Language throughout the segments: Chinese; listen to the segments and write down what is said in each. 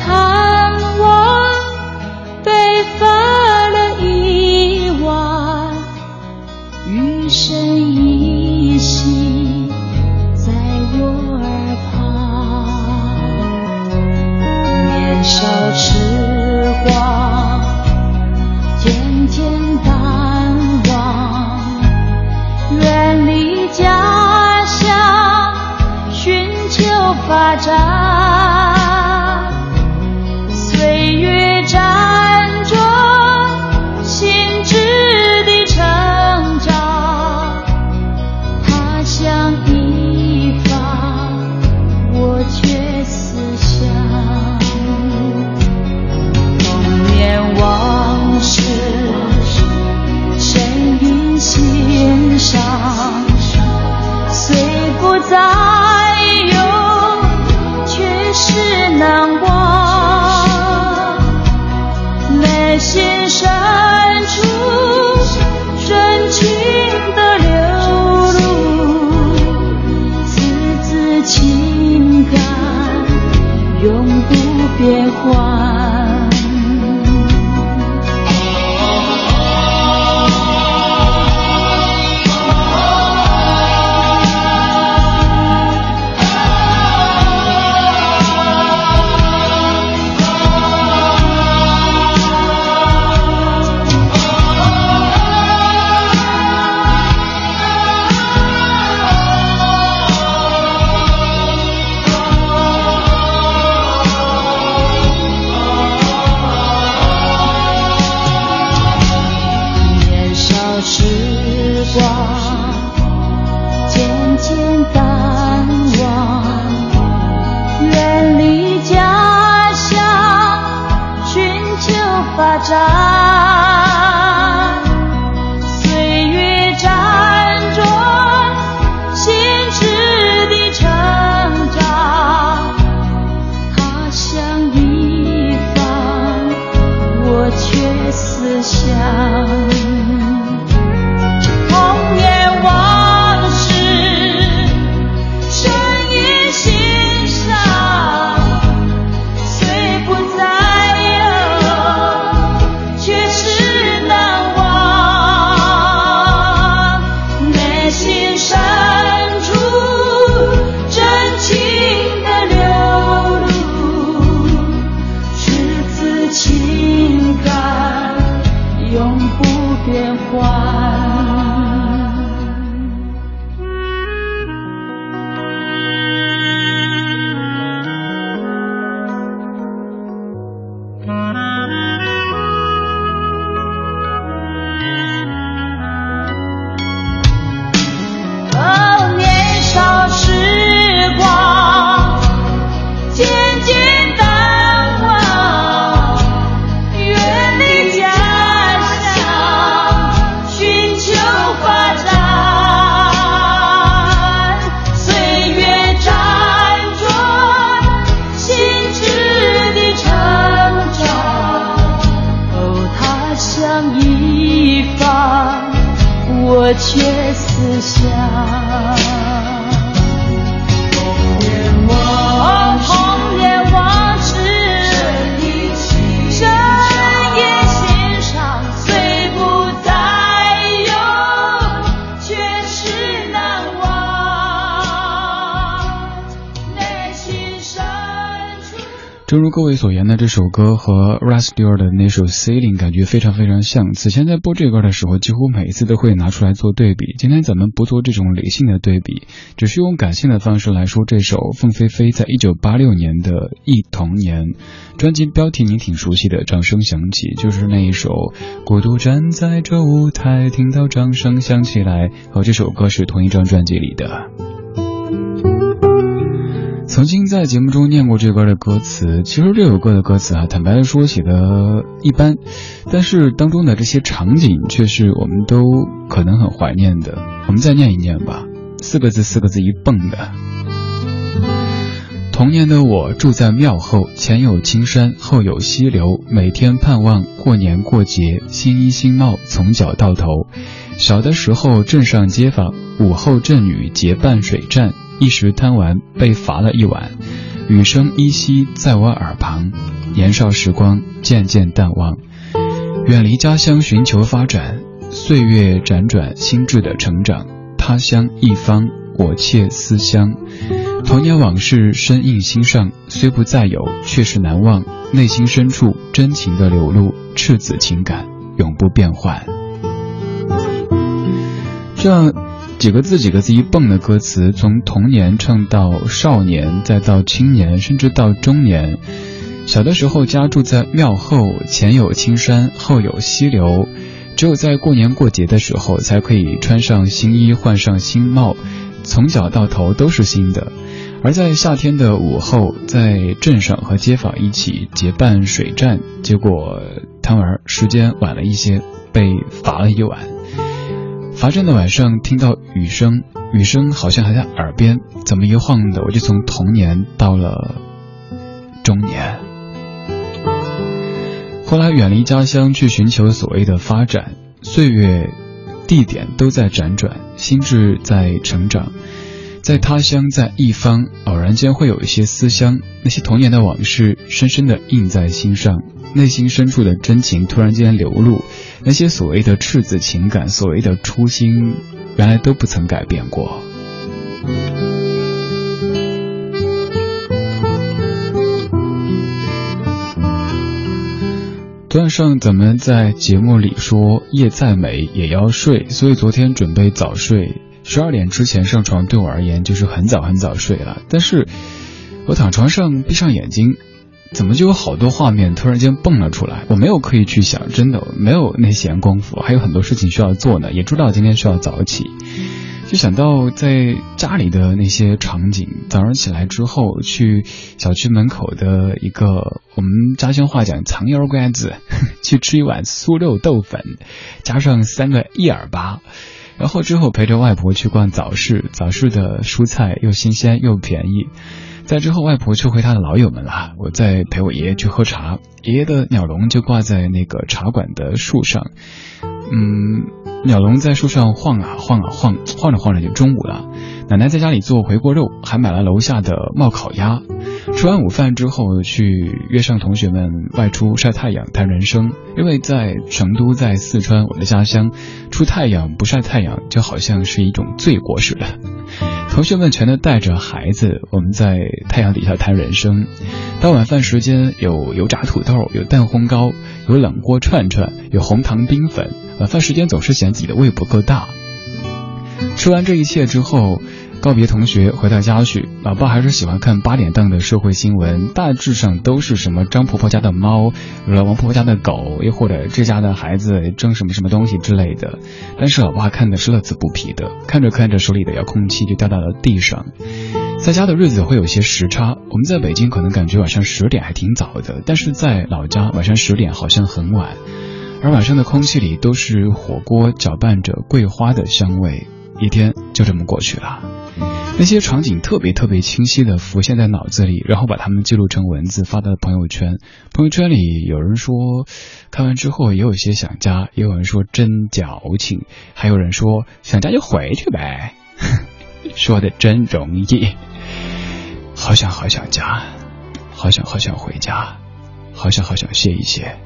他正如各位所言的，这首歌和 r a s t e r 的那首《Sailing》感觉非常非常像。此前在播这歌的时候，几乎每一次都会拿出来做对比。今天咱们不做这种理性的对比，只是用感性的方式来说这首凤飞飞在一九八六年的《忆童年》专辑标题，你挺熟悉的，《掌声响起》就是那一首《孤独站在这舞台，听到掌声响起来》。和这首歌是同一张专辑里的。曾经在节目中念过这歌的歌词，其实这首歌的歌词啊，坦白的说写的一般，但是当中的这些场景却是我们都可能很怀念的。我们再念一念吧，四个字，四个字一蹦的。童年的我住在庙后，前有青山，后有溪流，每天盼望过年过节，新衣新帽从脚到头。小的时候，镇上街坊午后镇女结伴水战。一时贪玩，被罚了一晚。雨声依稀在我耳旁，年少时光渐渐淡忘。远离家乡寻求发展，岁月辗转，心智的成长。他乡一方，我妾思乡。童年往事深印心上，虽不再有，却是难忘。内心深处真情的流露，赤子情感永不变换。这样。几个字几个字一蹦的歌词，从童年唱到少年，再到青年，甚至到中年。小的时候家住在庙后，前有青山，后有溪流。只有在过年过节的时候，才可以穿上新衣，换上新帽，从脚到头都是新的。而在夏天的午后，在镇上和街坊一起结伴水战，结果贪玩时间晚了一些，被罚了一晚。罚站的晚上，听到雨声，雨声好像还在耳边，怎么一晃的，我就从童年到了中年。后来远离家乡去寻求所谓的发展，岁月、地点都在辗转，心智在成长，在他乡，在一方，偶然间会有一些思乡，那些童年的往事深深的印在心上。内心深处的真情突然间流露，那些所谓的赤子情感，所谓的初心，原来都不曾改变过。昨晚上咱们在节目里说，夜再美也要睡，所以昨天准备早睡，十二点之前上床对我而言就是很早很早睡了。但是我躺床上闭上眼睛。怎么就有好多画面突然间蹦了出来？我没有刻意去想，真的没有那闲工夫，还有很多事情需要做呢。也知道今天需要早起，就想到在家里的那些场景。早上起来之后，去小区门口的一个我们家乡话讲“藏腰瓜子”，去吃一碗酥肉豆粉，加上三个一耳巴，然后之后陪着外婆去逛早市，早市的蔬菜又新鲜又便宜。在之后，外婆就回她的老友们了。我在陪我爷爷去喝茶，爷爷的鸟笼就挂在那个茶馆的树上。嗯，鸟笼在树上晃啊晃啊晃，晃着晃着就中午了。奶奶在家里做回锅肉，还买了楼下的冒烤鸭。吃完午饭之后，去约上同学们外出晒太阳谈人生。因为在成都，在四川，我的家乡，出太阳不晒太阳就好像是一种罪过似的。同学们全都带着孩子，我们在太阳底下谈人生。到晚饭时间，有油炸土豆，有蛋烘糕，有冷锅串串，有红糖冰粉。晚饭时间总是嫌自己的胃不够大。吃完这一切之后。告别同学，回到家去。老爸还是喜欢看八点档的社会新闻，大致上都是什么张婆婆家的猫，了王婆婆家的狗，又或者这家的孩子争什么什么东西之类的。但是老爸看的是乐此不疲的，看着看着手里的遥控器就掉到了地上。在家的日子会有些时差，我们在北京可能感觉晚上十点还挺早的，但是在老家晚上十点好像很晚。而晚上的空气里都是火锅搅拌着桂花的香味，一天就这么过去了。那些场景特别特别清晰的浮现在脑子里，然后把它们记录成文字发到了朋友圈。朋友圈里有人说，看完之后也有些想家，也有人说真矫情，还有人说想家就回去呗。说的真容易，好想好想家，好想好想回家，好想好想歇一歇。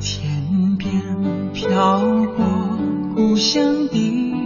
天边飘过故乡的，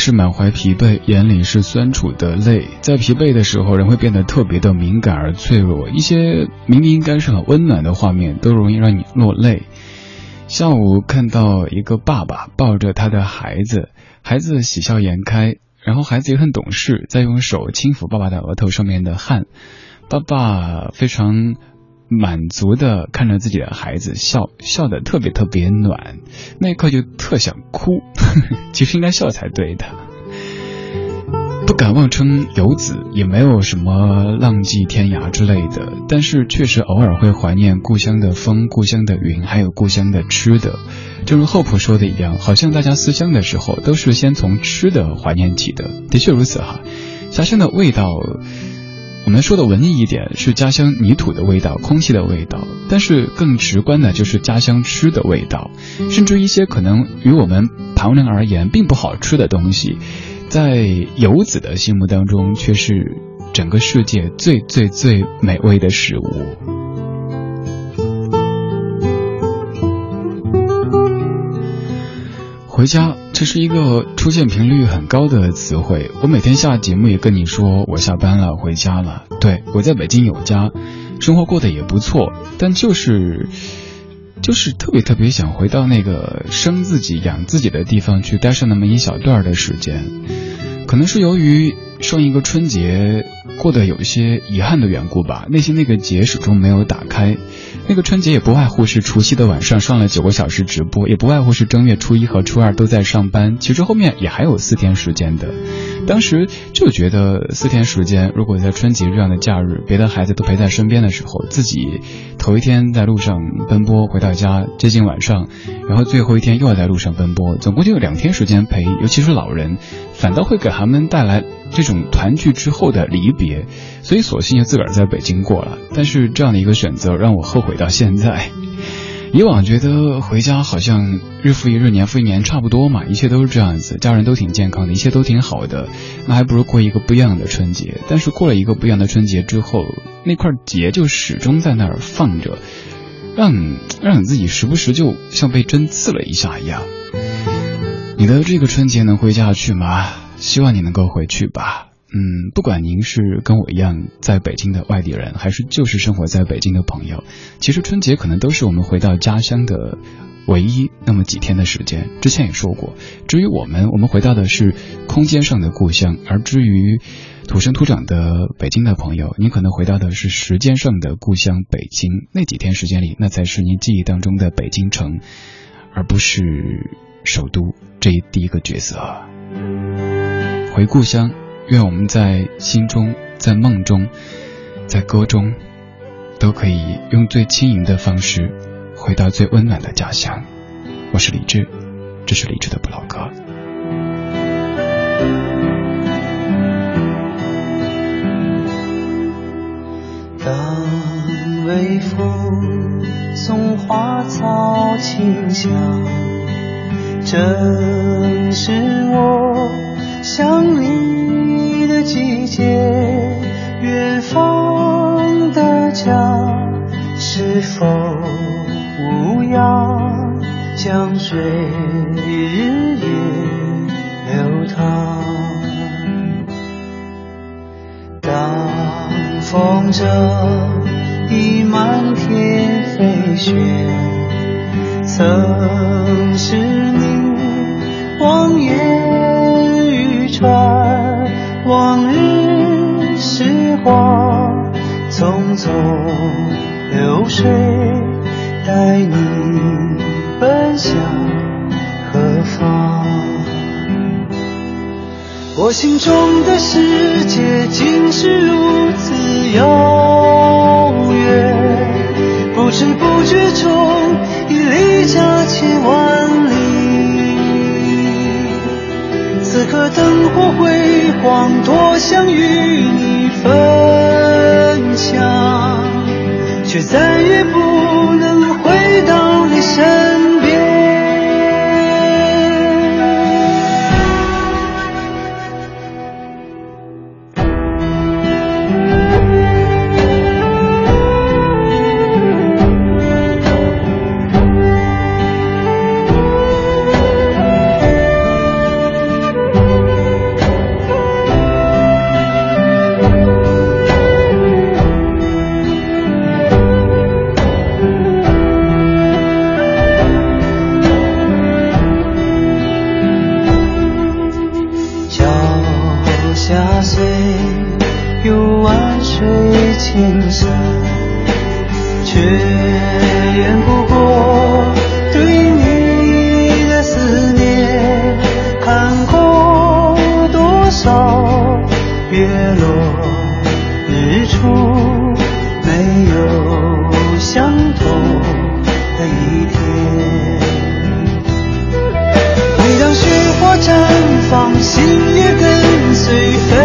是满怀疲惫，眼里是酸楚的泪。在疲惫的时候，人会变得特别的敏感而脆弱，一些明明应该是很温暖的画面，都容易让你落泪。下午看到一个爸爸抱着他的孩子，孩子喜笑颜开，然后孩子也很懂事，在用手轻抚爸爸的额头上面的汗，爸爸非常满足的看着自己的孩子笑，笑得特别特别暖，那一刻就特想哭，其实应该笑才对的。不敢妄称游子，也没有什么浪迹天涯之类的，但是确实偶尔会怀念故乡的风、故乡的云，还有故乡的吃的。正如厚朴说的一样，好像大家思乡的时候都是先从吃的怀念起的。的确如此哈，家乡的味道，我们说的文艺一点是家乡泥土的味道、空气的味道，但是更直观的就是家乡吃的味道，甚至一些可能与我们旁人而言并不好吃的东西。在游子的心目当中，却是整个世界最最最美味的食物。回家，这是一个出现频率很高的词汇。我每天下节目也跟你说，我下班了，回家了。对我在北京有家，生活过得也不错，但就是。就是特别特别想回到那个生自己养自己的地方去待上那么一小段的时间，可能是由于上一个春节过得有一些遗憾的缘故吧，内心那个结始终没有打开。那个春节也不外乎是除夕的晚上上了九个小时直播，也不外乎是正月初一和初二都在上班。其实后面也还有四天时间的，当时就觉得四天时间，如果在春节这样的假日，别的孩子都陪在身边的时候，自己头一天在路上奔波，回到家接近晚上，然后最后一天又要在路上奔波，总共就有两天时间陪，尤其是老人，反倒会给他们带来这种团聚之后的离别。所以索性就自个儿在北京过了，但是这样的一个选择让我后悔到现在。以往觉得回家好像日复一日、年复一年差不多嘛，一切都是这样子，家人都挺健康的，一切都挺好的，那还不如过一个不一样的春节。但是过了一个不一样的春节之后，那块结就始终在那儿放着，让让你自己时不时就像被针刺了一下一样。你的这个春节能回家去吗？希望你能够回去吧。嗯，不管您是跟我一样在北京的外地人，还是就是生活在北京的朋友，其实春节可能都是我们回到家乡的唯一那么几天的时间。之前也说过，至于我们，我们回到的是空间上的故乡；而至于土生土长的北京的朋友，您可能回到的是时间上的故乡北京。那几天时间里，那才是您记忆当中的北京城，而不是首都这一第一个角色。回故乡。愿我们在心中，在梦中，在歌中，都可以用最轻盈的方式回到最温暖的家乡。我是李志，这是李志的不老歌。当微风送花草清香，正是我想你的。季节，远方的家，是否无恙？江水日夜流淌。当风筝已满天飞雪，曾是你望眼欲穿。往日时光匆匆流水，带你奔向何方？我心中的世界竟是如此遥远，不知不觉中已离家千万可。灯火辉煌，多想与你分享，却再也不能回到你身。心也跟随。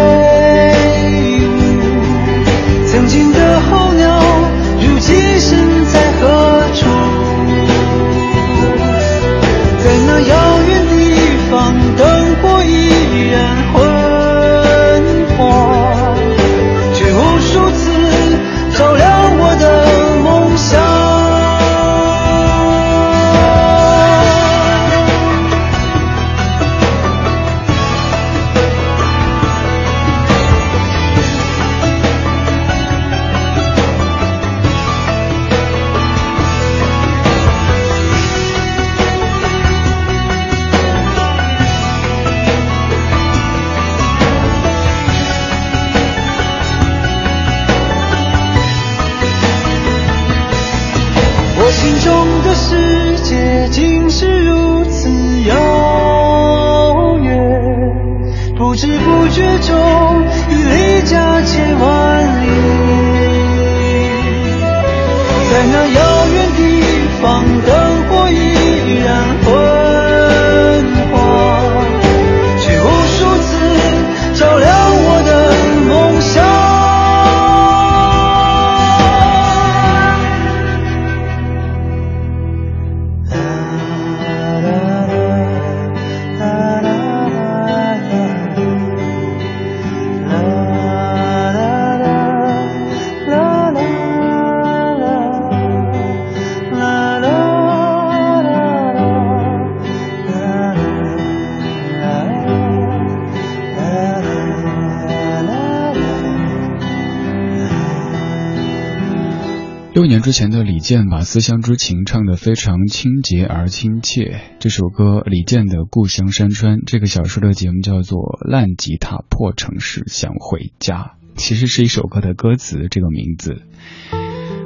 之前的李健把《思乡之情》唱得非常清洁而亲切。这首歌李健的《故乡山川》，这个小说的节目叫做《烂吉他破城市想回家》，其实是一首歌的歌词这个名字。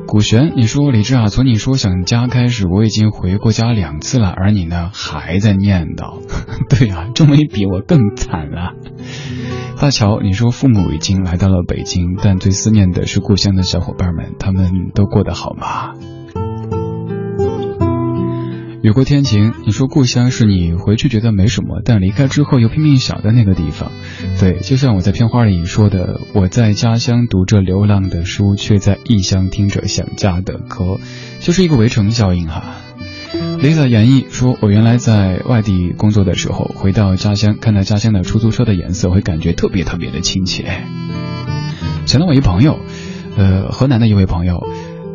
古璇，你说李志啊，从你说想家开始，我已经回过家两次了，而你呢还在念叨。对啊，这么一比，我更惨了。大乔，你说父母已经来到了北京，但最思念的是故乡的小伙伴们，他们都过得好吗？雨过天晴，你说故乡是你回去觉得没什么，但离开之后又拼命想的那个地方。对，就像我在片花里说的，我在家乡读着流浪的书，却在异乡听着想家的歌，就是一个围城效应哈。Lisa 演绎说：“我原来在外地工作的时候，回到家乡，看到家乡的出租车的颜色，会感觉特别特别的亲切。”想到我一朋友，呃，河南的一位朋友。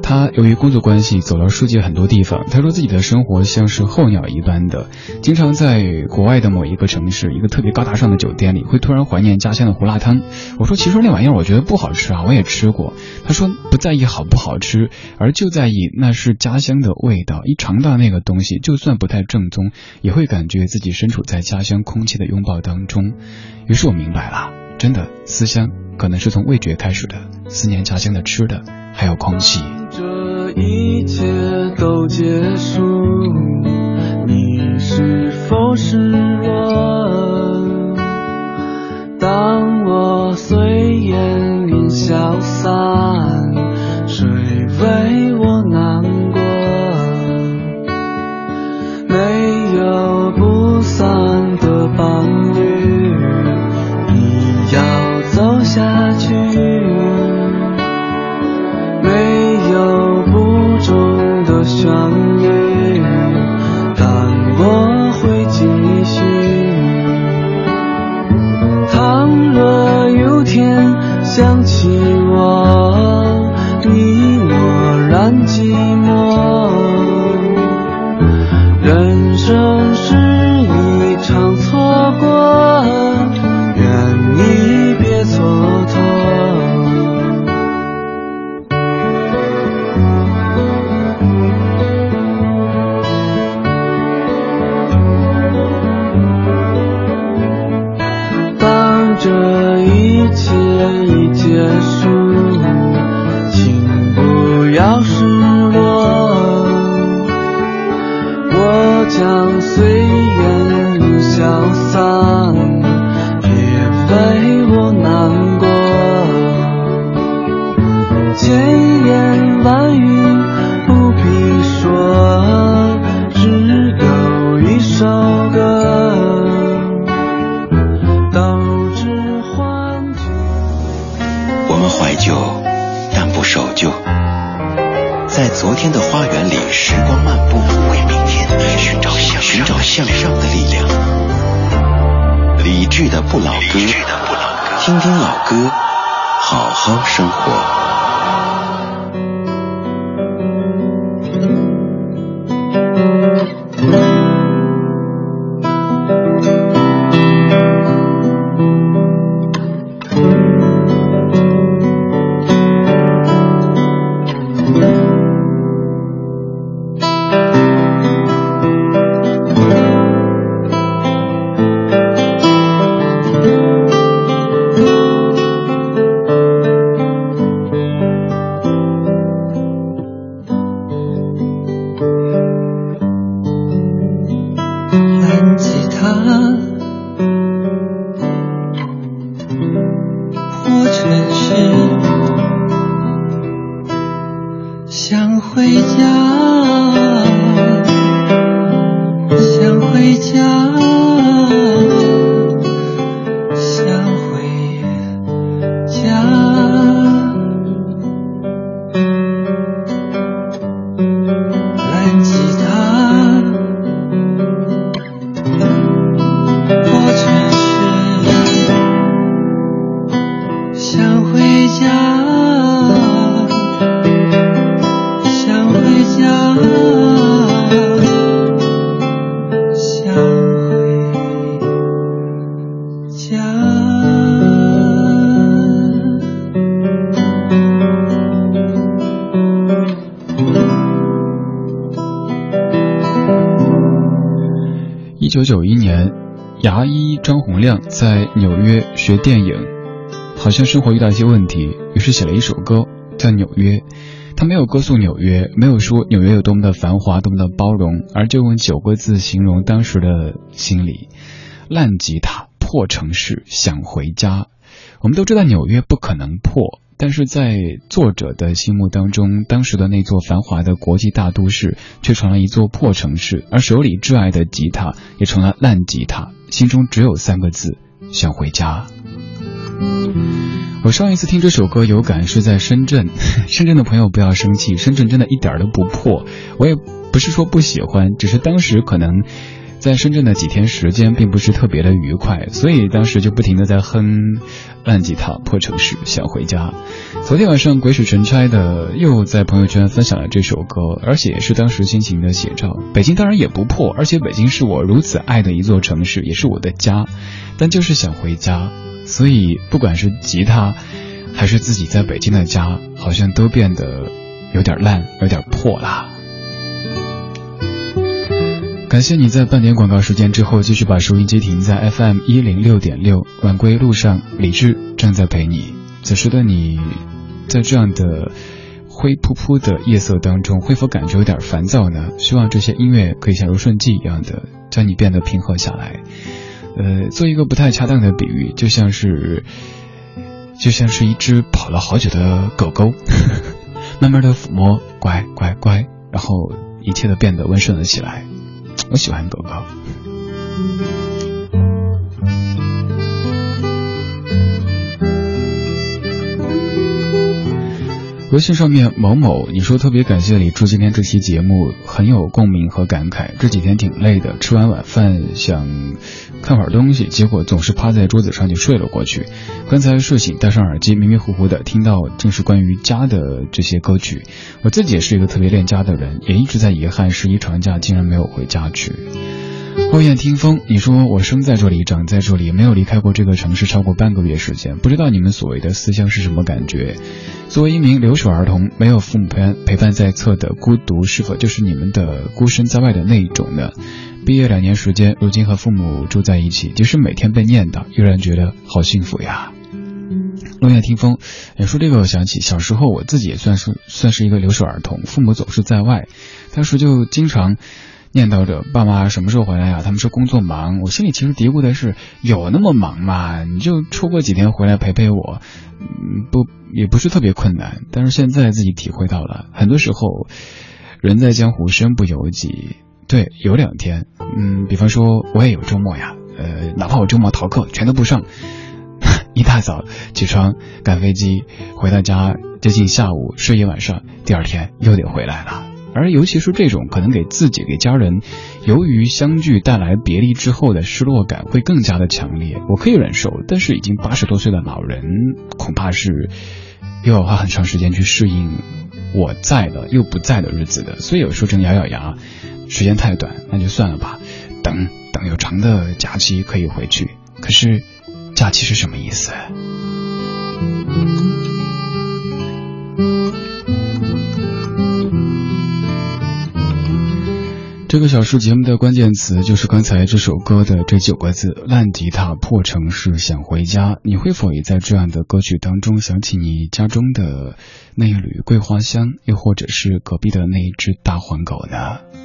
他由于工作关系走了世界很多地方，他说自己的生活像是候鸟一般的，经常在国外的某一个城市，一个特别高大上的酒店里，会突然怀念家乡的胡辣汤。我说其实那玩意儿我觉得不好吃啊，我也吃过。他说不在意好不好吃，而就在意那是家乡的味道。一尝到那个东西，就算不太正宗，也会感觉自己身处在家乡空气的拥抱当中。于是我明白了，真的思乡可能是从味觉开始的，思念家乡的吃的，还有空气。这一切都结束，你是否失落？当我随烟云消散，谁为我想学电影，好像生活遇到一些问题，于是写了一首歌叫《纽约》。他没有歌颂纽约，没有说纽约有多么的繁华，多么的包容，而就用九个字形容当时的心理：烂吉他、破城市、想回家。我们都知道纽约不可能破，但是在作者的心目当中，当时的那座繁华的国际大都市却成了一座破城市，而手里挚爱的吉他也成了烂吉他，心中只有三个字：想回家。我上一次听这首歌有感是在深圳，深圳的朋友不要生气，深圳真的一点都不破，我也不是说不喜欢，只是当时可能。在深圳的几天时间并不是特别的愉快，所以当时就不停的在哼烂吉他破城市想回家。昨天晚上鬼使神差的又在朋友圈分享了这首歌，而且也是当时心情的写照。北京当然也不破，而且北京是我如此爱的一座城市，也是我的家，但就是想回家。所以不管是吉他，还是自己在北京的家，好像都变得有点烂，有点破啦。感谢你在半点广告时间之后继续把收音机停在 FM 一零六点六，晚归路上，李志正在陪你。此时的你，在这样的灰扑扑的夜色当中，会否感觉有点烦躁呢？希望这些音乐可以像柔顺剂一样的，将你变得平和下来。呃，做一个不太恰当的比喻，就像是，就像是一只跑了好久的狗狗，慢慢的抚摸，乖乖乖，然后一切都变得温顺了起来。我喜欢狗狗。微信上面某某，你说特别感谢李柱今天这期节目很有共鸣和感慨。这几天挺累的，吃完晚饭想看会儿东西，结果总是趴在桌子上就睡了过去。刚才睡醒，戴上耳机，迷迷糊糊的听到正是关于家的这些歌曲。我自己也是一个特别恋家的人，也一直在遗憾十一长假竟然没有回家去。后院听风，你说我生在这里，长在这里，没有离开过这个城市超过半个月时间，不知道你们所谓的思乡是什么感觉？作为一名留守儿童，没有父母陪伴陪伴在侧的孤独，是否就是你们的孤身在外的那一种呢？毕业两年时间，如今和父母住在一起，即使每天被念叨，依然觉得好幸福呀。落叶听风，你说这个，我想起小时候我自己也算是算是一个留守儿童，父母总是在外，当时就经常。念叨着爸妈什么时候回来呀？他们说工作忙，我心里其实嘀咕的是有那么忙吗？你就抽过几天回来陪陪我，嗯，不也不是特别困难。但是现在自己体会到了，很多时候人在江湖身不由己。对，有两天，嗯，比方说我也有周末呀，呃，哪怕我周末逃课全都不上，一大早起床赶飞机回到家，接近下午睡一晚上，第二天又得回来了。而尤其是这种可能给自己给家人，由于相聚带来别离之后的失落感会更加的强烈。我可以忍受，但是已经八十多岁的老人恐怕是又要花很长时间去适应我在的又不在的日子的。所以有时候真咬咬牙，时间太短，那就算了吧。等等有长的假期可以回去。可是假期是什么意思？这个小时节目的关键词就是刚才这首歌的这九个字：烂吉他破城市想回家。你会否也在这样的歌曲当中想起你家中的那一缕桂花香，又或者是隔壁的那一只大黄狗呢？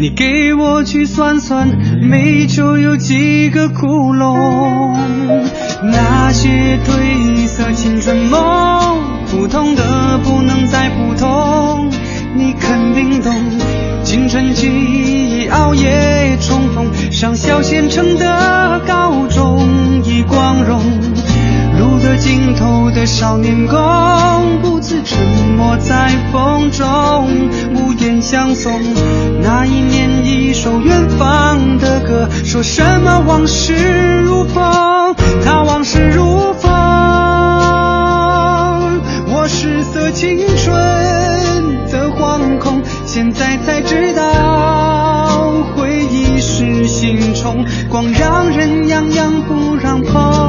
你给我去算算，煤球有几个窟窿？那些褪色青春梦，普通的不能再普通。你肯定懂，青春记忆熬夜重逢，上小县城的高中。”已光荣，路的尽头的少年宫，不自沉默在风中，无言相送。那一年一首远方的歌，说什么往事如风，他往事如风。我失色青春的惶恐，现在才知道回忆是心虫，光让人痒痒不让碰。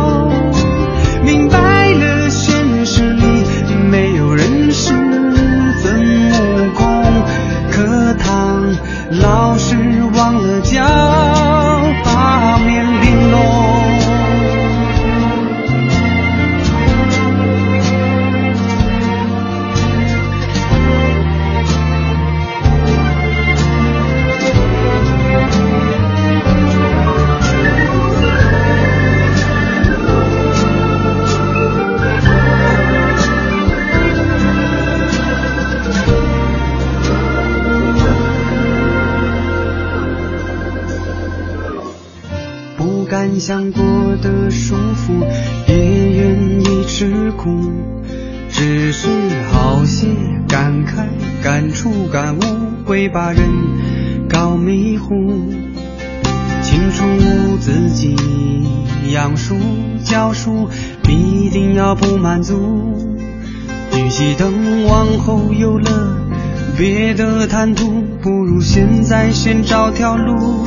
别的谈吐，不如现在先找条路。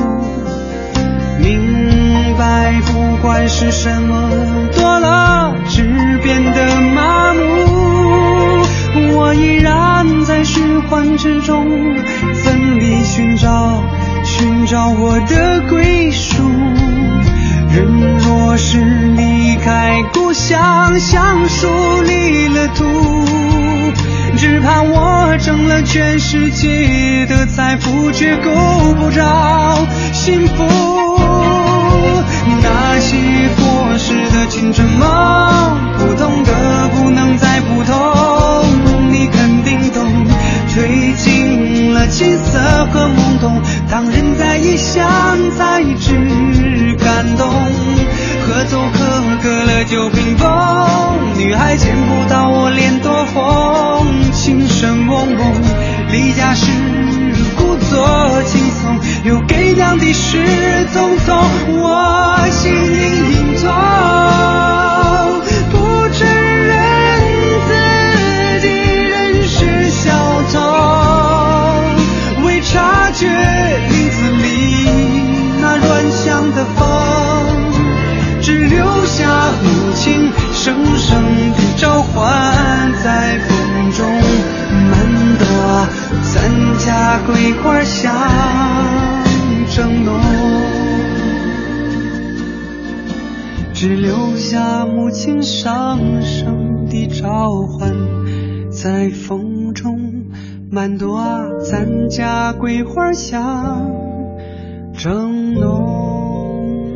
明白，不管是什么多了，只变得麻木。我依然在循环之中，奋力寻找，寻找我的归属。人若是离开故乡，像树离了土，只怕我挣了全世界的财富，却够不着幸福。那些过时的青春梦，普通的不能再普通，你肯定懂。吹尽了青涩和懵懂，当人在异乡才知感动。就屏风，女孩见不到我脸多红，梦离家时故作轻松，留给娘的是匆匆。我心隐隐痛，不承认自己仍是小偷，未察觉影子里那乱想的风，只留下无情声声。咱家桂花香正浓。只留下母亲声声的召唤，在风中满朵咱家桂花香正浓。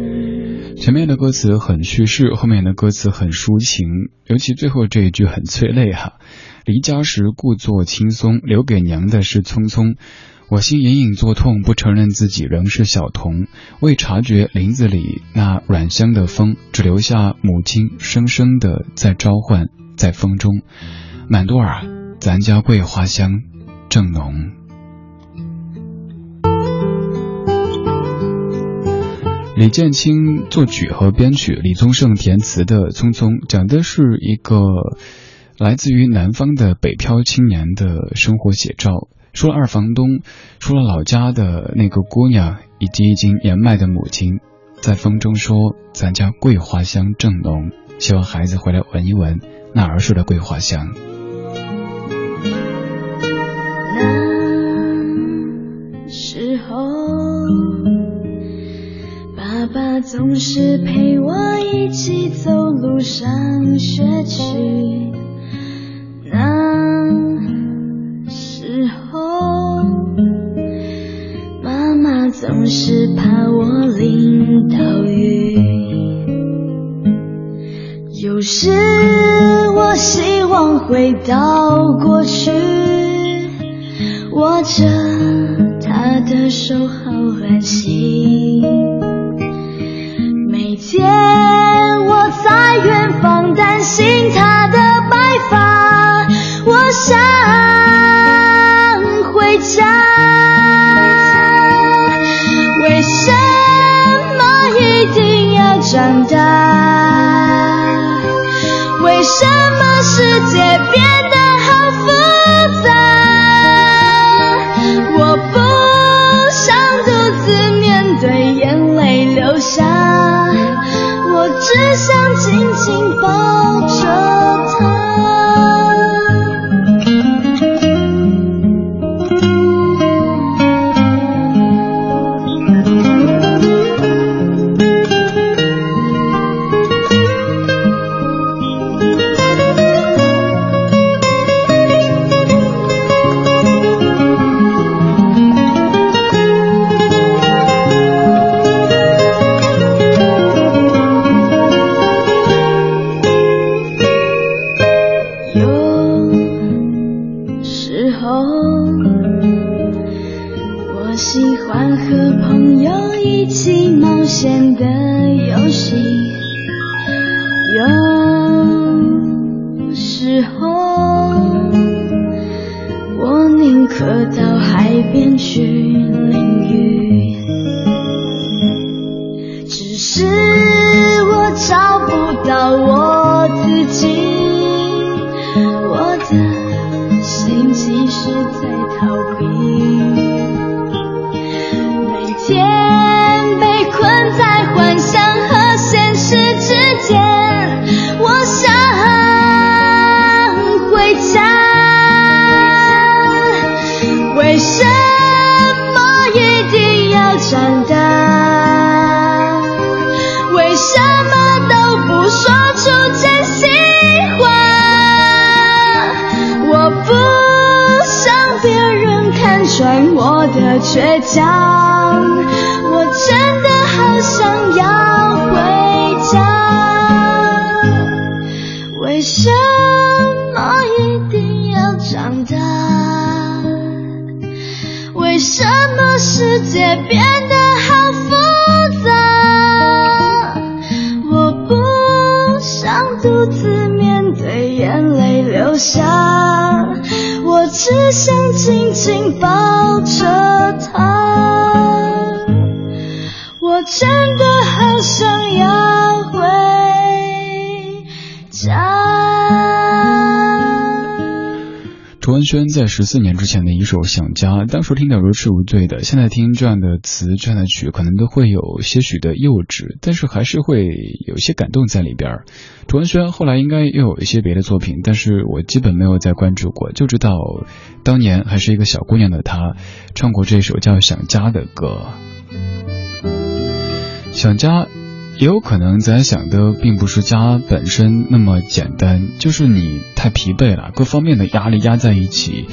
前面的歌词很叙事，后面的歌词很抒情，尤其最后这一句很催泪哈。离家时故作轻松，留给娘的是匆匆。我心隐隐作痛，不承认自己仍是小童，未察觉林子里那软香的风，只留下母亲声声的在召唤，在风中，满多儿，咱家桂花香正浓。李建清作曲和编曲，李宗盛填词的《匆匆》，讲的是一个来自于南方的北漂青年的生活写照。说了二房东，说了老家的那个姑娘，以及已经年迈的母亲，在风中说：“咱家桂花香正浓，希望孩子回来闻一闻那儿时的桂花香。”那时候。爸爸总是陪我一起走路上学去。那时候，妈妈总是怕我淋到雨。有时我希望回到过去，握着她的手好安心。每天，我在远方担心他的 chao. 在十四年之前的一首《想家》，当时听得如痴如醉的，现在听这样的词、这样的曲，可能都会有些许的幼稚，但是还是会有些感动在里边。楚文轩后来应该又有一些别的作品，但是我基本没有再关注过，就知道当年还是一个小姑娘的她，唱过这首叫《想家》的歌。想家。也有可能咱想的并不是家本身那么简单，就是你太疲惫了，各方面的压力压在一起，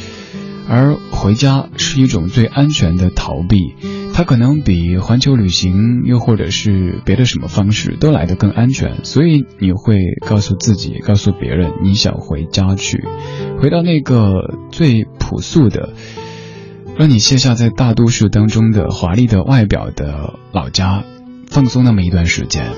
而回家是一种最安全的逃避，它可能比环球旅行又或者是别的什么方式都来得更安全，所以你会告诉自己，告诉别人你想回家去，回到那个最朴素的，让你卸下在大都市当中的华丽的外表的老家。放松那么一段时间，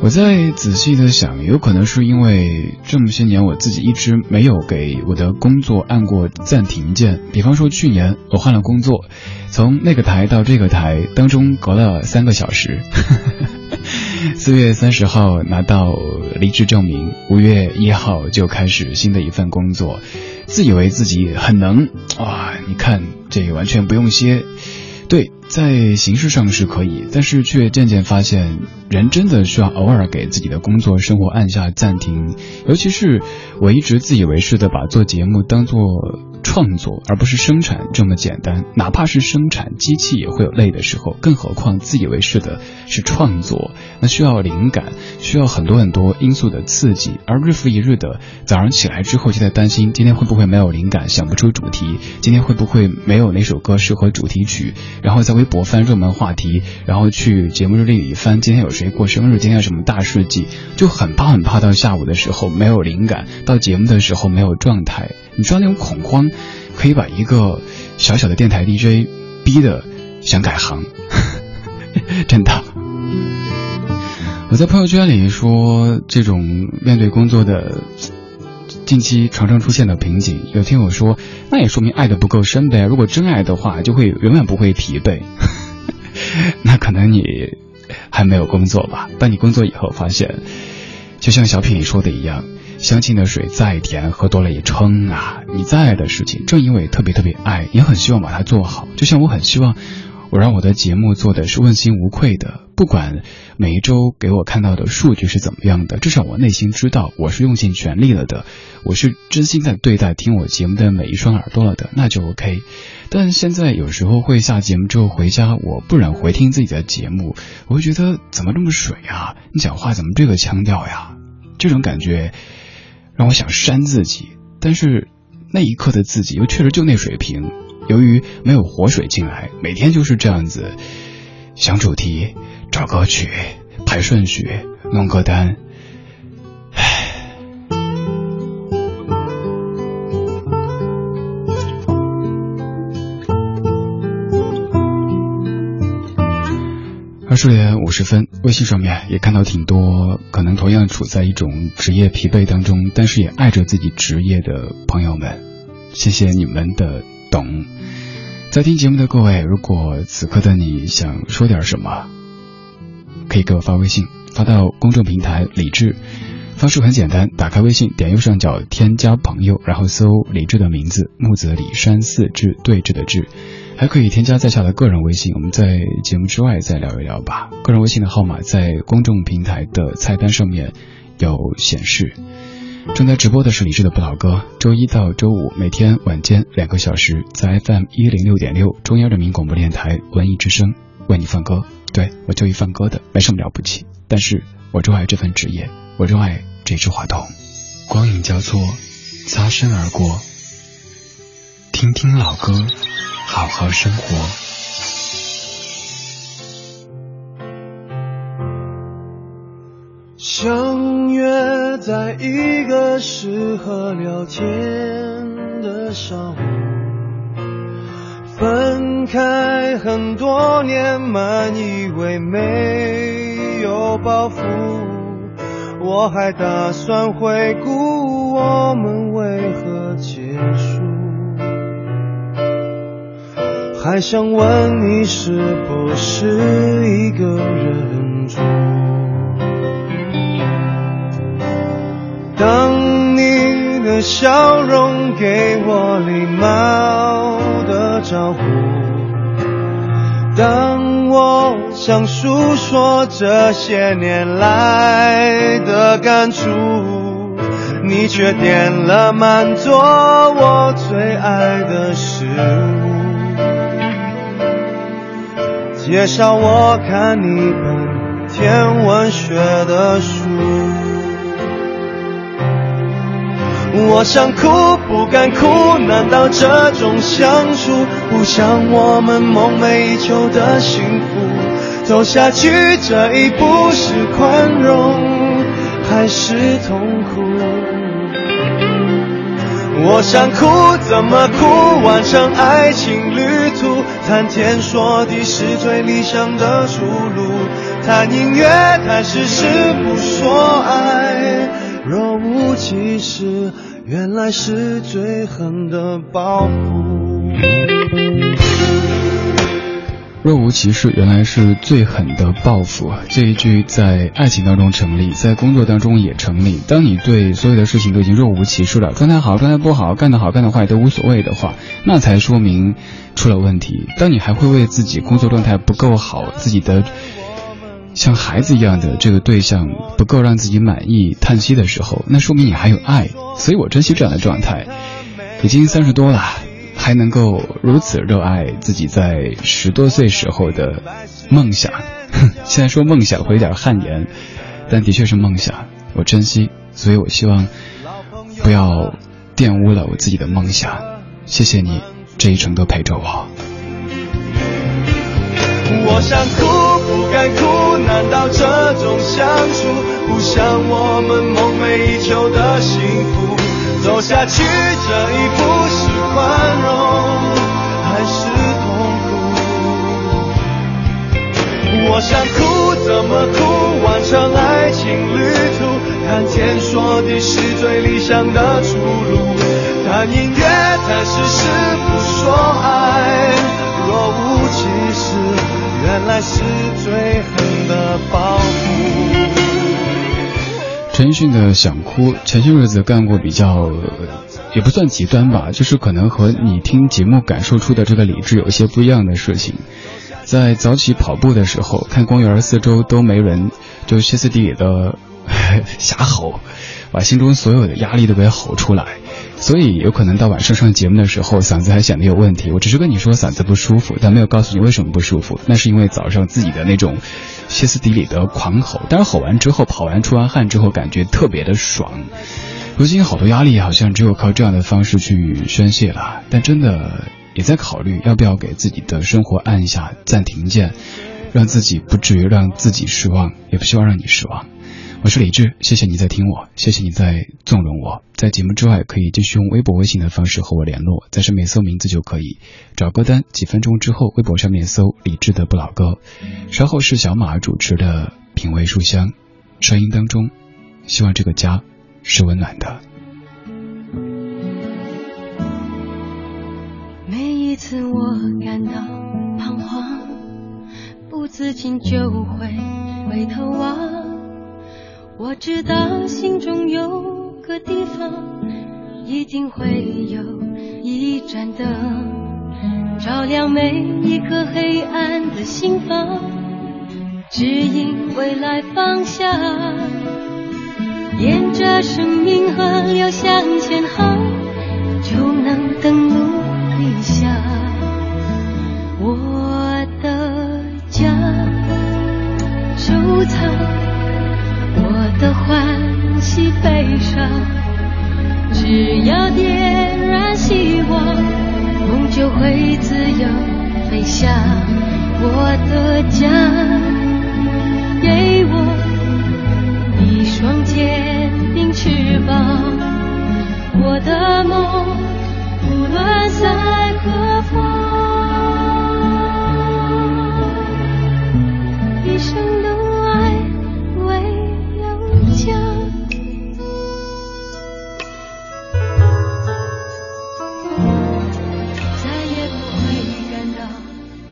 我在仔细的想，有可能是因为这么些年我自己一直没有给我的工作按过暂停键。比方说去年我换了工作，从那个台到这个台当中隔了三个小时。四月三十号拿到离职证明，五月一号就开始新的一份工作，自以为自己很能哇，你看这完全不用歇。对，在形式上是可以，但是却渐渐发现，人真的需要偶尔给自己的工作生活按下暂停。尤其是我一直自以为是的把做节目当做创作，而不是生产这么简单。哪怕是生产，机器也会有累的时候，更何况自以为是的是创作，那需要灵感，需要很多很多因素的刺激。而日复一日的早上起来之后，就在担心今天会不会没有灵感，想不出主题；今天会不会没有哪首歌适合主题曲。然后再微博翻热门话题，然后去节目日历里翻今天有谁过生日，今天有什么大事记，就很怕很怕到下午的时候没有灵感，到节目的时候没有状态。你知道那种恐慌，可以把一个小小的电台 DJ 逼得想改行，真的。我在朋友圈里说，这种面对工作的。近期常常出现的瓶颈，有听友说，那也说明爱的不够深呗。如果真爱的话，就会永远不会疲惫。那可能你还没有工作吧？当你工作以后，发现，就像小品里说的一样，相亲的水再甜，喝多了也撑啊。你再爱的事情，正因为特别特别爱，也很希望把它做好。就像我很希望。我让我的节目做的是问心无愧的，不管每一周给我看到的数据是怎么样的，至少我内心知道我是用尽全力了的，我是真心在对待听我节目的每一双耳朵了的，那就 OK。但现在有时候会下节目之后回家，我不忍回听自己的节目，我会觉得怎么这么水啊？你讲话怎么这个腔调呀？这种感觉让我想扇自己，但是那一刻的自己又确实就那水平。由于没有活水进来，每天就是这样子，想主题、找歌曲、排顺序、弄歌单。唉，二十点五十分，微信上面也看到挺多可能同样处在一种职业疲惫当中，但是也爱着自己职业的朋友们，谢谢你们的懂。在听节目的各位，如果此刻的你想说点什么，可以给我发微信，发到公众平台李智。方式很简单，打开微信，点右上角添加朋友，然后搜李智的名字，木子李山寺志对峙的志。还可以添加在下的个人微信，我们在节目之外再聊一聊吧。个人微信的号码在公众平台的菜单上面有显示。正在直播的是李志的不老歌，周一到周五每天晚间两个小时，在 FM 一零六点六中央人民广播电台文艺之声为你放歌。对我就一放歌的，没什么了不起，但是我热爱这份职业，我热爱这支话筒。光影交错，擦身而过，听听老歌，好好生活。相约在一个适合聊天的上午，分开很多年，满以为没有包袱，我还打算回顾。我们为何结束？还想问你是不是一个人住？当你的笑容给我礼貌的招呼，当我想诉说这些年来的感触，你却点了满桌我最爱的食物，介绍我看一本天文学的书。我想哭不敢哭，难道这种相处不像我们梦寐以求的幸福？走下去这一步是宽容还是痛苦？我想哭怎么哭？完成爱情旅途，谈天说地是最理想的出路。谈音乐，谈事，不说爱。若无其事，原来是最狠的报复。若无其事，原来是最狠的报复。这一句在爱情当中成立，在工作当中也成立。当你对所有的事情都已经若无其事了，状态好，状态不好，干得好，干得坏都无所谓的话，那才说明出了问题。当你还会为自己工作状态不够好，自己的。像孩子一样的这个对象不够让自己满意，叹息的时候，那说明你还有爱，所以我珍惜这样的状态。已经三十多了，还能够如此热爱自己在十多岁时候的梦想。现在说梦想会有点汗颜，但的确是梦想，我珍惜，所以我希望不要玷污了我自己的梦想。谢谢你这一程都陪着我。我想哭不敢哭，难道这种相处不像我们梦寐以求的幸福？走下去这一步是宽容还是痛苦？我想哭怎么哭？完成爱情旅途，谈天说地是最理想的出路。谈音乐谈事不说爱，若无其事。原来是最狠的报复。陈奕迅的《想哭》，前些日子干过比较，也不算极端吧，就是可能和你听节目感受出的这个理智有一些不一样的事情。在早起跑步的时候，看公园四周都没人，就歇斯底里的 瞎吼，把心中所有的压力都给吼出来。所以有可能到晚上上节目的时候，嗓子还显得有问题。我只是跟你说嗓子不舒服，但没有告诉你为什么不舒服。那是因为早上自己的那种歇斯底里的狂吼，但是吼完之后，跑完出完汗之后，感觉特别的爽。如今好多压力好像只有靠这样的方式去宣泄了。但真的也在考虑要不要给自己的生活按一下暂停键，让自己不至于让自己失望，也不希望让你失望。我是李志，谢谢你在听我，谢谢你在纵容我。在节目之外，可以继续用微博、微信的方式和我联络，在上面搜名字就可以，找歌单。几分钟之后，微博上面搜李志的不老歌。稍后是小马主持的品味书香，声音当中，希望这个家是温暖的。每一次我感到彷徨，不自禁就会回头望。我知道心中有个地方，一定会有一盏灯，照亮每一颗黑暗的心房，指引未来方向。沿着生命河流向前航，就能登陆理想。我的家，收藏。的欢喜悲伤，只要点燃希望，梦就会自由飞翔。我的家给我一双坚定翅膀，我的梦无论在何方。